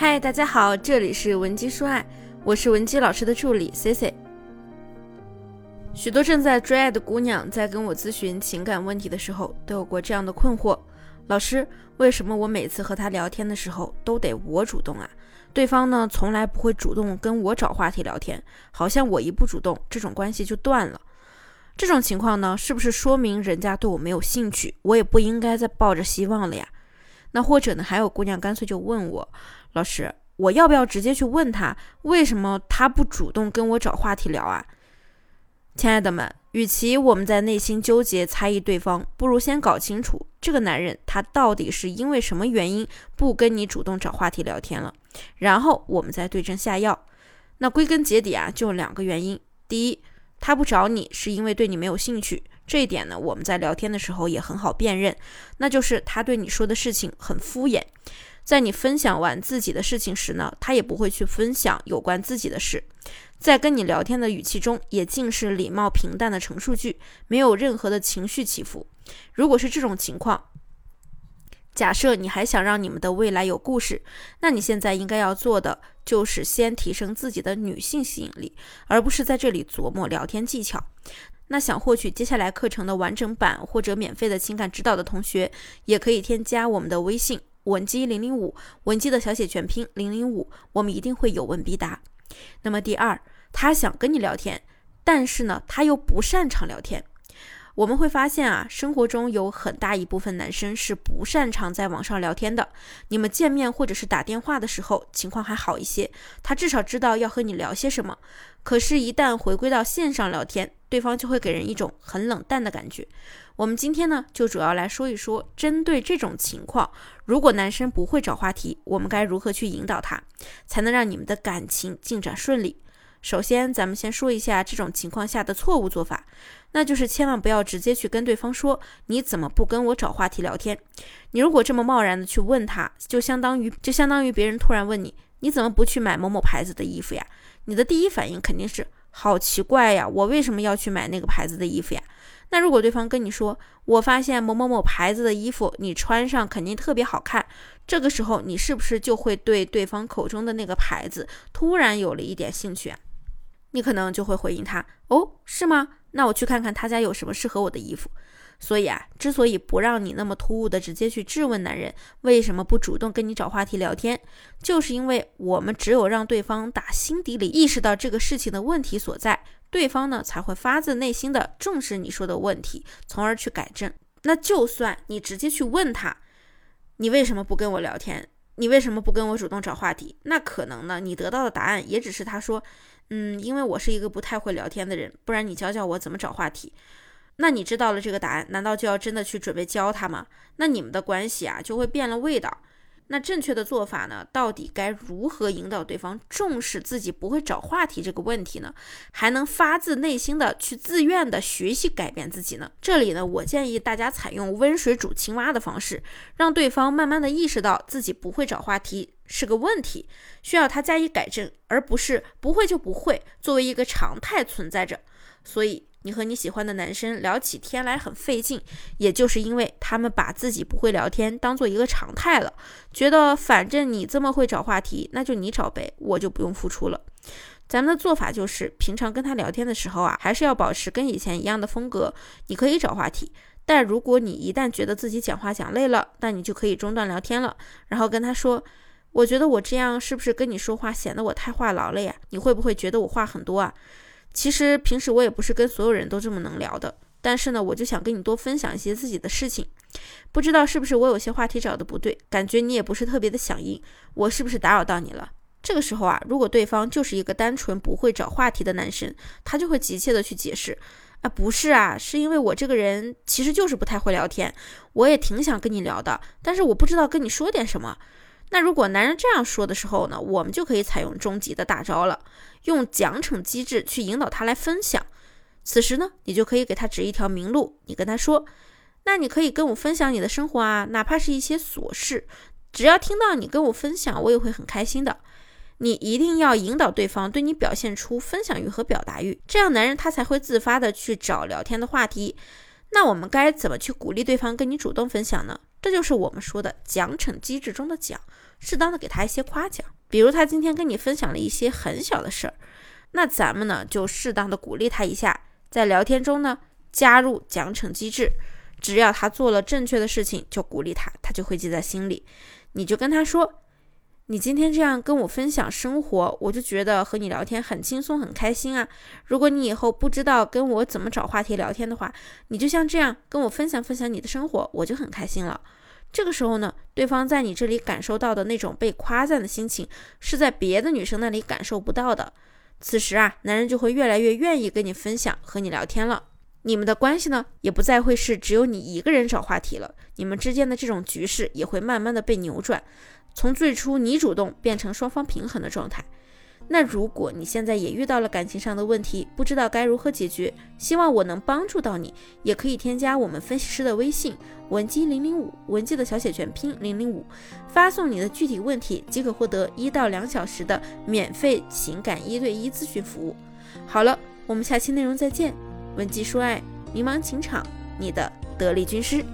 嗨，大家好，这里是文姬说爱，我是文姬老师的助理 C C。许多正在追爱的姑娘在跟我咨询情感问题的时候，都有过这样的困惑：老师，为什么我每次和他聊天的时候都得我主动啊？对方呢，从来不会主动跟我找话题聊天，好像我一不主动，这种关系就断了。这种情况呢，是不是说明人家对我没有兴趣？我也不应该再抱着希望了呀？那或者呢，还有姑娘干脆就问我，老师，我要不要直接去问他，为什么他不主动跟我找话题聊啊？亲爱的们，与其我们在内心纠结猜疑对方，不如先搞清楚这个男人他到底是因为什么原因不跟你主动找话题聊天了，然后我们再对症下药。那归根结底啊，就两个原因：第一，他不找你是因为对你没有兴趣。这一点呢，我们在聊天的时候也很好辨认，那就是他对你说的事情很敷衍，在你分享完自己的事情时呢，他也不会去分享有关自己的事，在跟你聊天的语气中也尽是礼貌平淡的陈述句，没有任何的情绪起伏。如果是这种情况，假设你还想让你们的未来有故事，那你现在应该要做的就是先提升自己的女性吸引力，而不是在这里琢磨聊天技巧。那想获取接下来课程的完整版或者免费的情感指导的同学，也可以添加我们的微信文姬零零五，文姬的小写全拼零零五，我们一定会有问必答。那么第二，他想跟你聊天，但是呢，他又不擅长聊天。我们会发现啊，生活中有很大一部分男生是不擅长在网上聊天的。你们见面或者是打电话的时候，情况还好一些，他至少知道要和你聊些什么。可是，一旦回归到线上聊天，对方就会给人一种很冷淡的感觉。我们今天呢，就主要来说一说，针对这种情况，如果男生不会找话题，我们该如何去引导他，才能让你们的感情进展顺利？首先，咱们先说一下这种情况下的错误做法，那就是千万不要直接去跟对方说你怎么不跟我找话题聊天。你如果这么贸然的去问他，就相当于就相当于别人突然问你你怎么不去买某某牌子的衣服呀？你的第一反应肯定是好奇怪呀，我为什么要去买那个牌子的衣服呀？那如果对方跟你说我发现某某某牌子的衣服你穿上肯定特别好看，这个时候你是不是就会对对方口中的那个牌子突然有了一点兴趣啊？你可能就会回应他：“哦，是吗？那我去看看他家有什么适合我的衣服。”所以啊，之所以不让你那么突兀的直接去质问男人为什么不主动跟你找话题聊天，就是因为我们只有让对方打心底里意识到这个事情的问题所在，对方呢才会发自内心的重视你说的问题，从而去改正。那就算你直接去问他，你为什么不跟我聊天？你为什么不跟我主动找话题？那可能呢，你得到的答案也只是他说。嗯，因为我是一个不太会聊天的人，不然你教教我怎么找话题。那你知道了这个答案，难道就要真的去准备教他吗？那你们的关系啊就会变了味道。那正确的做法呢？到底该如何引导对方重视自己不会找话题这个问题呢？还能发自内心的去自愿的学习改变自己呢？这里呢，我建议大家采用温水煮青蛙的方式，让对方慢慢的意识到自己不会找话题是个问题，需要他加以改正，而不是不会就不会作为一个常态存在着。所以。你和你喜欢的男生聊起天来很费劲，也就是因为他们把自己不会聊天当做一个常态了，觉得反正你这么会找话题，那就你找呗，我就不用付出了。咱们的做法就是，平常跟他聊天的时候啊，还是要保持跟以前一样的风格。你可以找话题，但如果你一旦觉得自己讲话讲累了，那你就可以中断聊天了，然后跟他说：“我觉得我这样是不是跟你说话显得我太话痨了呀？你会不会觉得我话很多啊？”其实平时我也不是跟所有人都这么能聊的，但是呢，我就想跟你多分享一些自己的事情。不知道是不是我有些话题找的不对，感觉你也不是特别的响应，我是不是打扰到你了？这个时候啊，如果对方就是一个单纯不会找话题的男生，他就会急切的去解释，啊，不是啊，是因为我这个人其实就是不太会聊天，我也挺想跟你聊的，但是我不知道跟你说点什么。那如果男人这样说的时候呢，我们就可以采用终极的大招了，用奖惩机制去引导他来分享。此时呢，你就可以给他指一条明路，你跟他说：“那你可以跟我分享你的生活啊，哪怕是一些琐事，只要听到你跟我分享，我也会很开心的。”你一定要引导对方对你表现出分享欲和表达欲，这样男人他才会自发的去找聊天的话题。那我们该怎么去鼓励对方跟你主动分享呢？这就是我们说的奖惩机制中的奖，适当的给他一些夸奖。比如他今天跟你分享了一些很小的事儿，那咱们呢就适当的鼓励他一下，在聊天中呢加入奖惩机制，只要他做了正确的事情，就鼓励他，他就会记在心里。你就跟他说。你今天这样跟我分享生活，我就觉得和你聊天很轻松很开心啊。如果你以后不知道跟我怎么找话题聊天的话，你就像这样跟我分享分享你的生活，我就很开心了。这个时候呢，对方在你这里感受到的那种被夸赞的心情，是在别的女生那里感受不到的。此时啊，男人就会越来越愿意跟你分享和你聊天了。你们的关系呢，也不再会是只有你一个人找话题了，你们之间的这种局势也会慢慢的被扭转。从最初你主动变成双方平衡的状态。那如果你现在也遇到了感情上的问题，不知道该如何解决，希望我能帮助到你，也可以添加我们分析师的微信文姬零零五，文姬的小写全拼零零五，发送你的具体问题即可获得一到两小时的免费情感一对一咨询服务。好了，我们下期内容再见。文姬说爱，迷茫情场，你的得力军师。